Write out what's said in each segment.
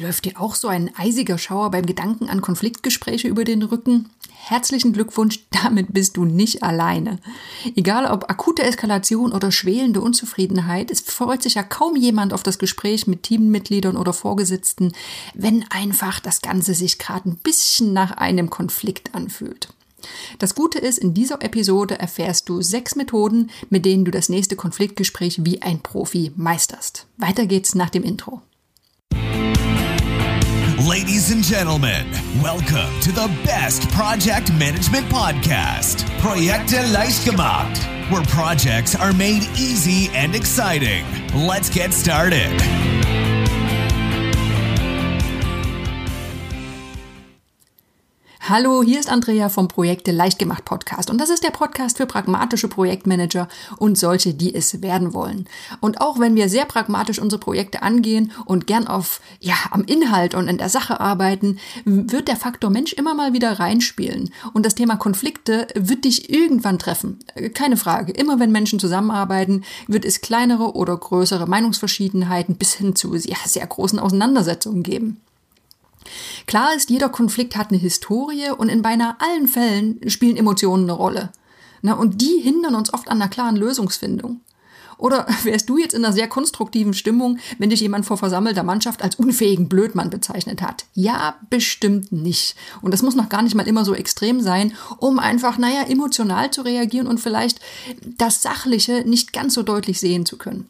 Läuft dir auch so ein eisiger Schauer beim Gedanken an Konfliktgespräche über den Rücken? Herzlichen Glückwunsch, damit bist du nicht alleine. Egal ob akute Eskalation oder schwelende Unzufriedenheit, es freut sich ja kaum jemand auf das Gespräch mit Teammitgliedern oder Vorgesetzten, wenn einfach das Ganze sich gerade ein bisschen nach einem Konflikt anfühlt. Das Gute ist, in dieser Episode erfährst du sechs Methoden, mit denen du das nächste Konfliktgespräch wie ein Profi meisterst. Weiter geht's nach dem Intro. Ladies and gentlemen, welcome to the best project management podcast, Projekte where projects are made easy and exciting. Let's get started. Hallo, hier ist Andrea vom Projekte Leichtgemacht Podcast und das ist der Podcast für pragmatische Projektmanager und solche, die es werden wollen. Und auch wenn wir sehr pragmatisch unsere Projekte angehen und gern auf, ja, am Inhalt und in der Sache arbeiten, wird der Faktor Mensch immer mal wieder reinspielen. Und das Thema Konflikte wird dich irgendwann treffen. Keine Frage. Immer wenn Menschen zusammenarbeiten, wird es kleinere oder größere Meinungsverschiedenheiten bis hin zu ja, sehr großen Auseinandersetzungen geben. Klar ist, jeder Konflikt hat eine Historie und in beinahe allen Fällen spielen Emotionen eine Rolle. Na, und die hindern uns oft an einer klaren Lösungsfindung. Oder wärst du jetzt in einer sehr konstruktiven Stimmung, wenn dich jemand vor versammelter Mannschaft als unfähigen Blödmann bezeichnet hat? Ja, bestimmt nicht. Und das muss noch gar nicht mal immer so extrem sein, um einfach, naja, emotional zu reagieren und vielleicht das Sachliche nicht ganz so deutlich sehen zu können.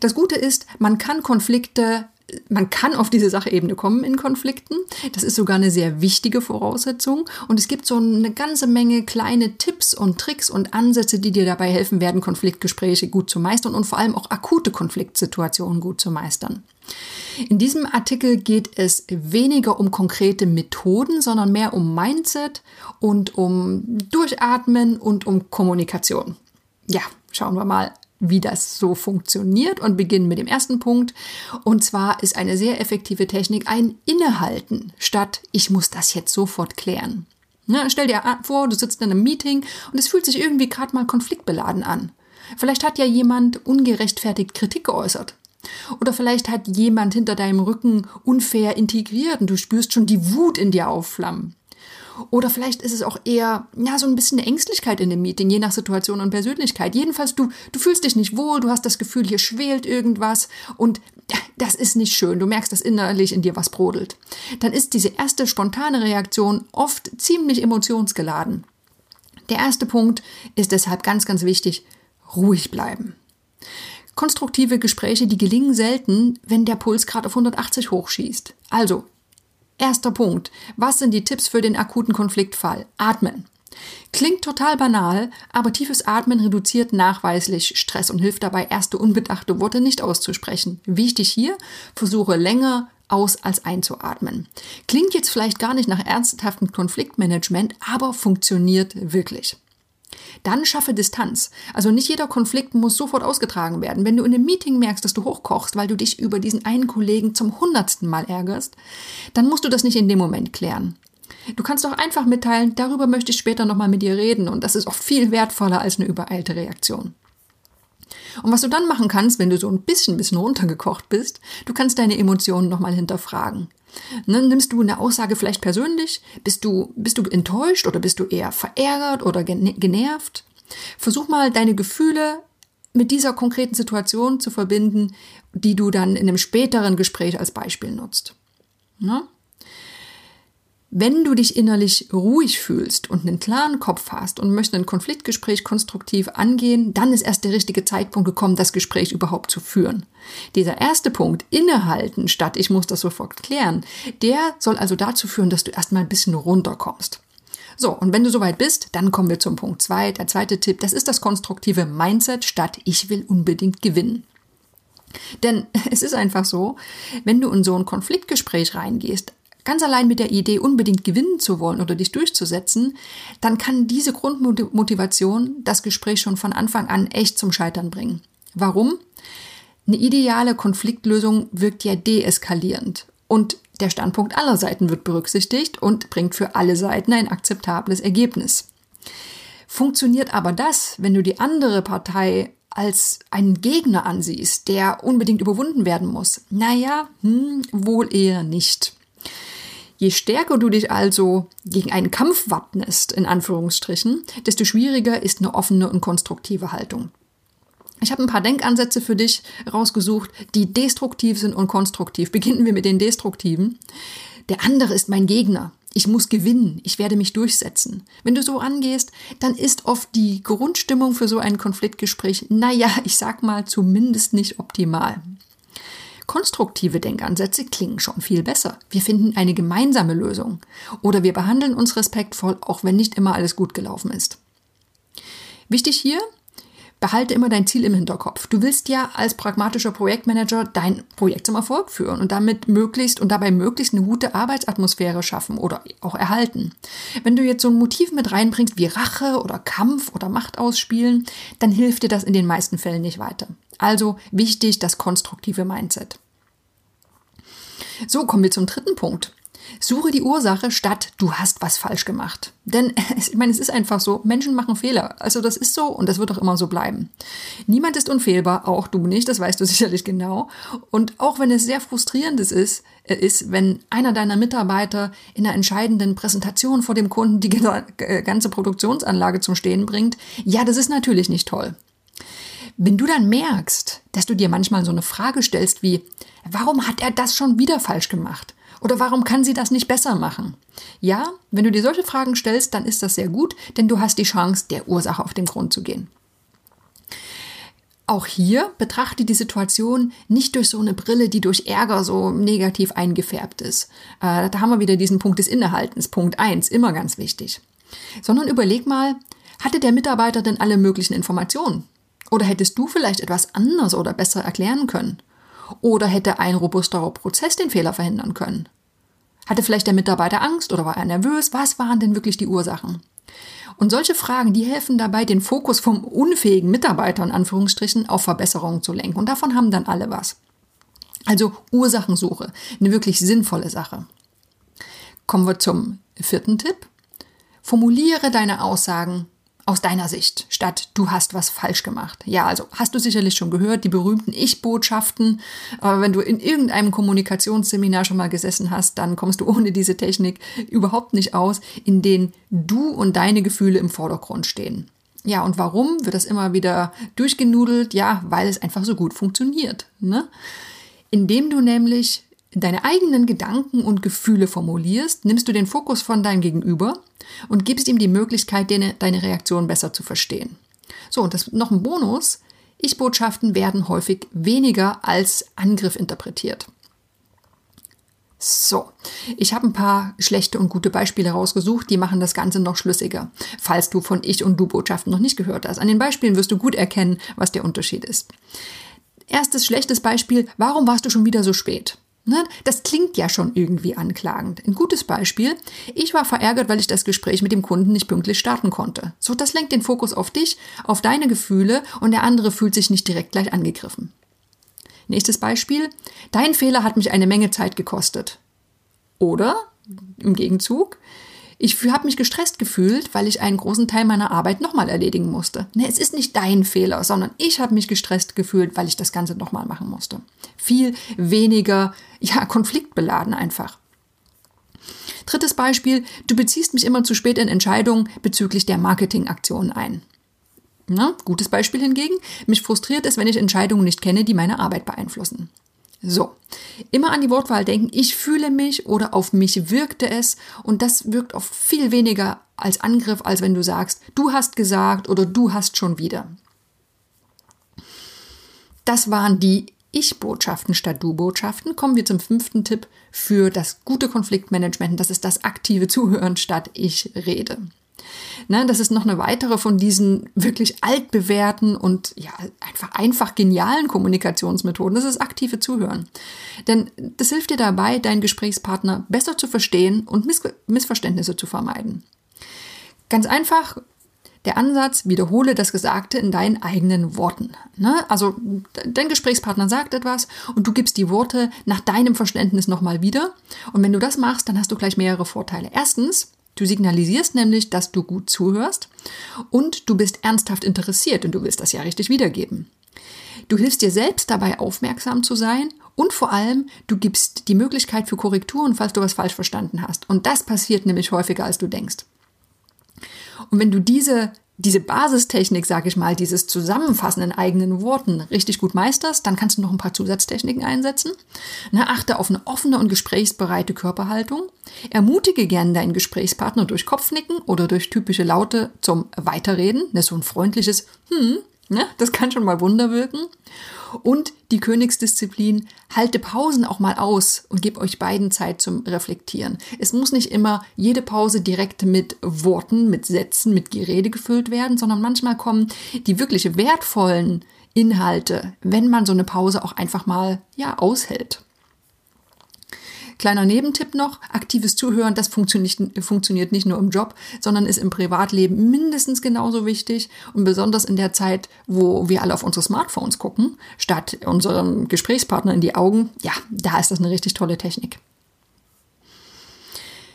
Das Gute ist, man kann Konflikte man kann auf diese Sachebene kommen in Konflikten. Das ist sogar eine sehr wichtige Voraussetzung. Und es gibt so eine ganze Menge kleine Tipps und Tricks und Ansätze, die dir dabei helfen werden, Konfliktgespräche gut zu meistern und vor allem auch akute Konfliktsituationen gut zu meistern. In diesem Artikel geht es weniger um konkrete Methoden, sondern mehr um Mindset und um Durchatmen und um Kommunikation. Ja, schauen wir mal wie das so funktioniert und beginnen mit dem ersten Punkt. Und zwar ist eine sehr effektive Technik ein Innehalten statt ich muss das jetzt sofort klären. Na, stell dir vor, du sitzt in einem Meeting und es fühlt sich irgendwie gerade mal konfliktbeladen an. Vielleicht hat ja jemand ungerechtfertigt Kritik geäußert. Oder vielleicht hat jemand hinter deinem Rücken unfair integriert und du spürst schon die Wut in dir aufflammen. Oder vielleicht ist es auch eher, ja, so ein bisschen eine Ängstlichkeit in dem Meeting, je nach Situation und Persönlichkeit. Jedenfalls, du, du fühlst dich nicht wohl, du hast das Gefühl, hier schwelt irgendwas und das ist nicht schön. Du merkst, dass innerlich in dir was brodelt. Dann ist diese erste spontane Reaktion oft ziemlich emotionsgeladen. Der erste Punkt ist deshalb ganz, ganz wichtig, ruhig bleiben. Konstruktive Gespräche, die gelingen selten, wenn der Puls gerade auf 180 hochschießt. Also Erster Punkt. Was sind die Tipps für den akuten Konfliktfall? Atmen. Klingt total banal, aber tiefes Atmen reduziert nachweislich Stress und hilft dabei, erste unbedachte Worte nicht auszusprechen. Wichtig hier, versuche länger aus als einzuatmen. Klingt jetzt vielleicht gar nicht nach ernsthaftem Konfliktmanagement, aber funktioniert wirklich. Dann schaffe Distanz. Also nicht jeder Konflikt muss sofort ausgetragen werden. Wenn du in einem Meeting merkst, dass du hochkochst, weil du dich über diesen einen Kollegen zum hundertsten Mal ärgerst, dann musst du das nicht in dem Moment klären. Du kannst doch einfach mitteilen, darüber möchte ich später nochmal mit dir reden und das ist auch viel wertvoller als eine übereilte Reaktion. Und was du dann machen kannst, wenn du so ein bisschen, bisschen runtergekocht bist, du kannst deine Emotionen nochmal hinterfragen. Ne, nimmst du eine Aussage vielleicht persönlich? Bist du, bist du enttäuscht oder bist du eher verärgert oder genervt? Versuch mal deine Gefühle mit dieser konkreten Situation zu verbinden, die du dann in einem späteren Gespräch als Beispiel nutzt. Ne? Wenn du dich innerlich ruhig fühlst und einen klaren Kopf hast und möchtest ein Konfliktgespräch konstruktiv angehen, dann ist erst der richtige Zeitpunkt gekommen, das Gespräch überhaupt zu führen. Dieser erste Punkt, innehalten statt ich muss das sofort klären, der soll also dazu führen, dass du erstmal ein bisschen runterkommst. So, und wenn du soweit bist, dann kommen wir zum Punkt zwei. Der zweite Tipp, das ist das konstruktive Mindset statt ich will unbedingt gewinnen. Denn es ist einfach so, wenn du in so ein Konfliktgespräch reingehst, ganz allein mit der Idee, unbedingt gewinnen zu wollen oder dich durchzusetzen, dann kann diese Grundmotivation das Gespräch schon von Anfang an echt zum Scheitern bringen. Warum? Eine ideale Konfliktlösung wirkt ja deeskalierend und der Standpunkt aller Seiten wird berücksichtigt und bringt für alle Seiten ein akzeptables Ergebnis. Funktioniert aber das, wenn du die andere Partei als einen Gegner ansiehst, der unbedingt überwunden werden muss, naja, hm, wohl eher nicht. Je stärker du dich also gegen einen Kampf wappnest, in Anführungsstrichen, desto schwieriger ist eine offene und konstruktive Haltung. Ich habe ein paar Denkansätze für dich rausgesucht, die destruktiv sind und konstruktiv. Beginnen wir mit den destruktiven. Der andere ist mein Gegner. Ich muss gewinnen, ich werde mich durchsetzen. Wenn du so angehst, dann ist oft die Grundstimmung für so ein Konfliktgespräch, naja, ich sag mal, zumindest nicht optimal. Konstruktive Denkansätze klingen schon viel besser. Wir finden eine gemeinsame Lösung. Oder wir behandeln uns respektvoll, auch wenn nicht immer alles gut gelaufen ist. Wichtig hier, behalte immer dein Ziel im Hinterkopf. Du willst ja als pragmatischer Projektmanager dein Projekt zum Erfolg führen und damit möglichst und dabei möglichst eine gute Arbeitsatmosphäre schaffen oder auch erhalten. Wenn du jetzt so ein Motiv mit reinbringst wie Rache oder Kampf oder Macht ausspielen, dann hilft dir das in den meisten Fällen nicht weiter. Also wichtig das konstruktive Mindset. So, kommen wir zum dritten Punkt. Suche die Ursache statt du hast was falsch gemacht. Denn ich meine, es ist einfach so, Menschen machen Fehler. Also das ist so und das wird auch immer so bleiben. Niemand ist unfehlbar, auch du nicht, das weißt du sicherlich genau. Und auch wenn es sehr frustrierend ist, äh, ist, wenn einer deiner Mitarbeiter in einer entscheidenden Präsentation vor dem Kunden die äh, ganze Produktionsanlage zum Stehen bringt, ja, das ist natürlich nicht toll. Wenn du dann merkst, dass du dir manchmal so eine Frage stellst wie, warum hat er das schon wieder falsch gemacht? Oder warum kann sie das nicht besser machen? Ja, wenn du dir solche Fragen stellst, dann ist das sehr gut, denn du hast die Chance, der Ursache auf den Grund zu gehen. Auch hier betrachte die Situation nicht durch so eine Brille, die durch Ärger so negativ eingefärbt ist. Äh, da haben wir wieder diesen Punkt des Innehaltens, Punkt 1, immer ganz wichtig. Sondern überleg mal, hatte der Mitarbeiter denn alle möglichen Informationen? Oder hättest du vielleicht etwas anders oder besser erklären können? Oder hätte ein robusterer Prozess den Fehler verhindern können? Hatte vielleicht der Mitarbeiter Angst oder war er nervös? Was waren denn wirklich die Ursachen? Und solche Fragen, die helfen dabei, den Fokus vom unfähigen Mitarbeiter in Anführungsstrichen auf Verbesserungen zu lenken. Und davon haben dann alle was. Also Ursachensuche, eine wirklich sinnvolle Sache. Kommen wir zum vierten Tipp. Formuliere deine Aussagen aus deiner Sicht, statt du hast was falsch gemacht. Ja, also hast du sicherlich schon gehört, die berühmten Ich-Botschaften. Aber wenn du in irgendeinem Kommunikationsseminar schon mal gesessen hast, dann kommst du ohne diese Technik überhaupt nicht aus, in denen du und deine Gefühle im Vordergrund stehen. Ja, und warum wird das immer wieder durchgenudelt? Ja, weil es einfach so gut funktioniert. Ne? Indem du nämlich deine eigenen Gedanken und Gefühle formulierst, nimmst du den Fokus von deinem Gegenüber und gibst ihm die Möglichkeit, deine Reaktion besser zu verstehen. So, und das noch ein Bonus. Ich-Botschaften werden häufig weniger als Angriff interpretiert. So, ich habe ein paar schlechte und gute Beispiele rausgesucht, die machen das Ganze noch schlüssiger, falls du von Ich- und Du-Botschaften noch nicht gehört hast. An den Beispielen wirst du gut erkennen, was der Unterschied ist. Erstes schlechtes Beispiel, warum warst du schon wieder so spät? Ne? Das klingt ja schon irgendwie anklagend. Ein gutes Beispiel. Ich war verärgert, weil ich das Gespräch mit dem Kunden nicht pünktlich starten konnte. So, das lenkt den Fokus auf dich, auf deine Gefühle und der andere fühlt sich nicht direkt gleich angegriffen. Nächstes Beispiel. Dein Fehler hat mich eine Menge Zeit gekostet. Oder im Gegenzug, ich habe mich gestresst gefühlt, weil ich einen großen Teil meiner Arbeit nochmal erledigen musste. Nee, es ist nicht dein Fehler, sondern ich habe mich gestresst gefühlt, weil ich das Ganze nochmal machen musste. Viel weniger, ja, konfliktbeladen einfach. Drittes Beispiel, du beziehst mich immer zu spät in Entscheidungen bezüglich der Marketingaktionen ein. Na, gutes Beispiel hingegen, mich frustriert es, wenn ich Entscheidungen nicht kenne, die meine Arbeit beeinflussen. So, immer an die Wortwahl denken, ich fühle mich oder auf mich wirkte es und das wirkt oft viel weniger als Angriff, als wenn du sagst, du hast gesagt oder du hast schon wieder. Das waren die Ich-Botschaften statt Du-Botschaften. Kommen wir zum fünften Tipp für das gute Konfliktmanagement. Das ist das aktive Zuhören statt Ich rede. Ne, das ist noch eine weitere von diesen wirklich altbewährten und ja, einfach, einfach genialen Kommunikationsmethoden. Das ist aktive Zuhören. Denn das hilft dir dabei, deinen Gesprächspartner besser zu verstehen und Miss Missverständnisse zu vermeiden. Ganz einfach, der Ansatz, wiederhole das Gesagte in deinen eigenen Worten. Ne? Also dein Gesprächspartner sagt etwas und du gibst die Worte nach deinem Verständnis nochmal wieder. Und wenn du das machst, dann hast du gleich mehrere Vorteile. Erstens, Du signalisierst nämlich, dass du gut zuhörst und du bist ernsthaft interessiert und du willst das ja richtig wiedergeben. Du hilfst dir selbst dabei aufmerksam zu sein und vor allem, du gibst die Möglichkeit für Korrekturen, falls du was falsch verstanden hast. Und das passiert nämlich häufiger, als du denkst. Und wenn du diese, diese Basistechnik, sag ich mal, dieses Zusammenfassen in eigenen Worten richtig gut meisterst, dann kannst du noch ein paar Zusatztechniken einsetzen. Na, achte auf eine offene und gesprächsbereite Körperhaltung. Ermutige gern deinen Gesprächspartner durch Kopfnicken oder durch typische Laute zum Weiterreden. Ist so ein freundliches Hm, ne? das kann schon mal Wunder wirken. Und die Königsdisziplin, halte Pausen auch mal aus und gib euch beiden Zeit zum Reflektieren. Es muss nicht immer jede Pause direkt mit Worten, mit Sätzen, mit Gerede gefüllt werden, sondern manchmal kommen die wirklich wertvollen Inhalte, wenn man so eine Pause auch einfach mal, ja, aushält. Kleiner Nebentipp noch, aktives Zuhören, das funktioniert, funktioniert nicht nur im Job, sondern ist im Privatleben mindestens genauso wichtig und besonders in der Zeit, wo wir alle auf unsere Smartphones gucken, statt unserem Gesprächspartner in die Augen, ja, da ist das eine richtig tolle Technik.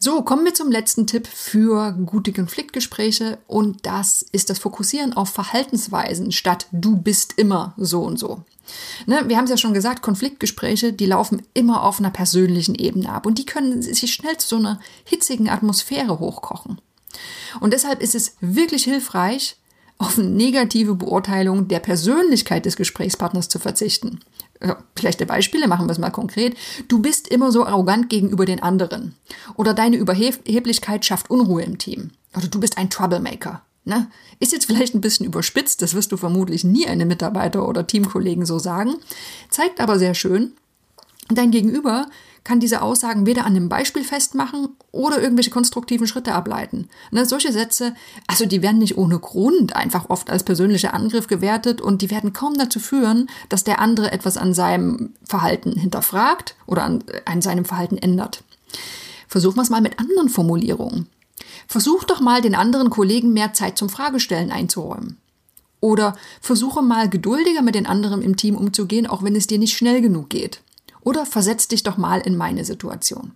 So, kommen wir zum letzten Tipp für gute Konfliktgespräche und das ist das Fokussieren auf Verhaltensweisen statt du bist immer so und so. Ne, wir haben es ja schon gesagt, Konfliktgespräche, die laufen immer auf einer persönlichen Ebene ab und die können sich schnell zu so einer hitzigen Atmosphäre hochkochen. Und deshalb ist es wirklich hilfreich, auf eine negative Beurteilung der Persönlichkeit des Gesprächspartners zu verzichten. Schlechte Beispiele, machen wir es mal konkret. Du bist immer so arrogant gegenüber den anderen. Oder deine Überheblichkeit schafft Unruhe im Team. Oder du bist ein Troublemaker. Ne? Ist jetzt vielleicht ein bisschen überspitzt, das wirst du vermutlich nie einem Mitarbeiter oder Teamkollegen so sagen, zeigt aber sehr schön, dein Gegenüber kann diese Aussagen weder an einem Beispiel festmachen oder irgendwelche konstruktiven Schritte ableiten. Ne, solche Sätze, also die werden nicht ohne Grund einfach oft als persönlicher Angriff gewertet und die werden kaum dazu führen, dass der andere etwas an seinem Verhalten hinterfragt oder an, an seinem Verhalten ändert. Versuchen wir es mal mit anderen Formulierungen. Versuch doch mal den anderen Kollegen mehr Zeit zum Fragestellen einzuräumen. Oder versuche mal geduldiger mit den anderen im Team umzugehen, auch wenn es dir nicht schnell genug geht. Oder versetz dich doch mal in meine Situation.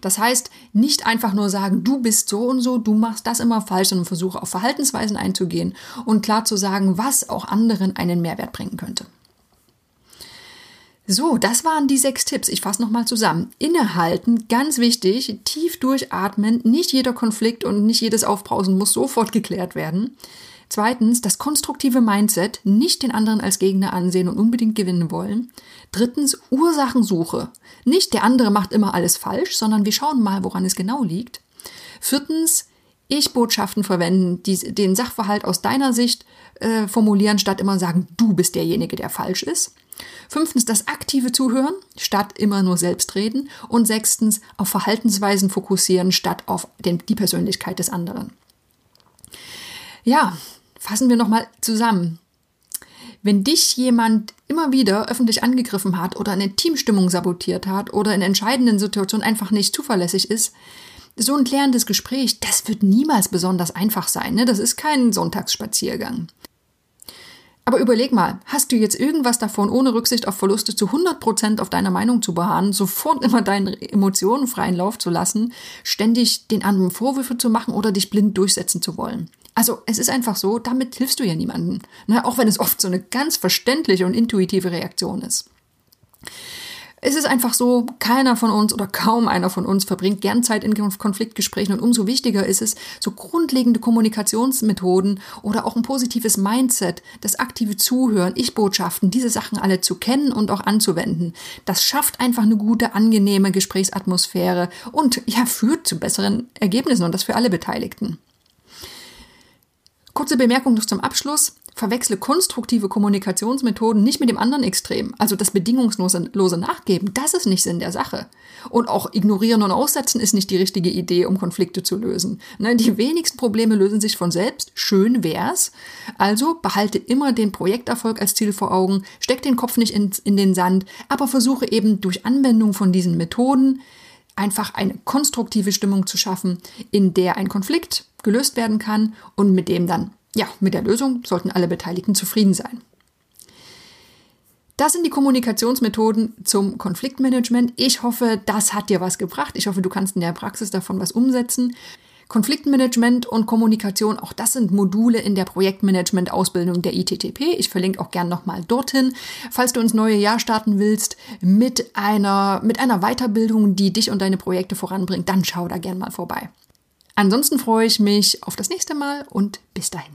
Das heißt, nicht einfach nur sagen, du bist so und so, du machst das immer falsch, sondern versuche auf Verhaltensweisen einzugehen und klar zu sagen, was auch anderen einen Mehrwert bringen könnte. So, das waren die sechs Tipps. Ich fasse nochmal zusammen. Innehalten, ganz wichtig, tief durchatmen. Nicht jeder Konflikt und nicht jedes Aufbrausen muss sofort geklärt werden. Zweitens, das konstruktive Mindset, nicht den anderen als Gegner ansehen und unbedingt gewinnen wollen. Drittens, Ursachensuche. Nicht der andere macht immer alles falsch, sondern wir schauen mal, woran es genau liegt. Viertens, Ich-Botschaften verwenden, die den Sachverhalt aus deiner Sicht äh, formulieren, statt immer sagen, du bist derjenige, der falsch ist. Fünftens das aktive Zuhören statt immer nur selbst reden. Und sechstens auf Verhaltensweisen fokussieren statt auf den, die Persönlichkeit des anderen. Ja, fassen wir nochmal zusammen. Wenn dich jemand immer wieder öffentlich angegriffen hat oder eine Teamstimmung sabotiert hat oder in entscheidenden Situationen einfach nicht zuverlässig ist, so ein klärendes Gespräch, das wird niemals besonders einfach sein. Ne? Das ist kein Sonntagsspaziergang. Aber überleg mal, hast du jetzt irgendwas davon, ohne Rücksicht auf Verluste zu 100% auf deiner Meinung zu beharren, sofort immer deine Emotionen freien Lauf zu lassen, ständig den anderen Vorwürfe zu machen oder dich blind durchsetzen zu wollen? Also es ist einfach so, damit hilfst du ja niemanden, ne? auch wenn es oft so eine ganz verständliche und intuitive Reaktion ist. Es ist einfach so, keiner von uns oder kaum einer von uns verbringt gern Zeit in Konfliktgesprächen und umso wichtiger ist es, so grundlegende Kommunikationsmethoden oder auch ein positives Mindset, das aktive Zuhören, Ich-Botschaften, diese Sachen alle zu kennen und auch anzuwenden. Das schafft einfach eine gute, angenehme Gesprächsatmosphäre und ja, führt zu besseren Ergebnissen und das für alle Beteiligten. Kurze Bemerkung noch zum Abschluss verwechsle konstruktive Kommunikationsmethoden nicht mit dem anderen Extrem. Also das bedingungslose Nachgeben, das ist nicht Sinn der Sache. Und auch ignorieren und aussetzen ist nicht die richtige Idee, um Konflikte zu lösen. Ne, die wenigsten Probleme lösen sich von selbst. Schön wär's. Also behalte immer den Projekterfolg als Ziel vor Augen, steck den Kopf nicht in, in den Sand, aber versuche eben durch Anwendung von diesen Methoden einfach eine konstruktive Stimmung zu schaffen, in der ein Konflikt gelöst werden kann und mit dem dann ja, mit der Lösung sollten alle Beteiligten zufrieden sein. Das sind die Kommunikationsmethoden zum Konfliktmanagement. Ich hoffe, das hat dir was gebracht. Ich hoffe, du kannst in der Praxis davon was umsetzen. Konfliktmanagement und Kommunikation, auch das sind Module in der Projektmanagement-Ausbildung der ITTP. Ich verlinke auch gern nochmal dorthin. Falls du ins neue Jahr starten willst mit einer, mit einer Weiterbildung, die dich und deine Projekte voranbringt, dann schau da gern mal vorbei. Ansonsten freue ich mich auf das nächste Mal und bis dahin.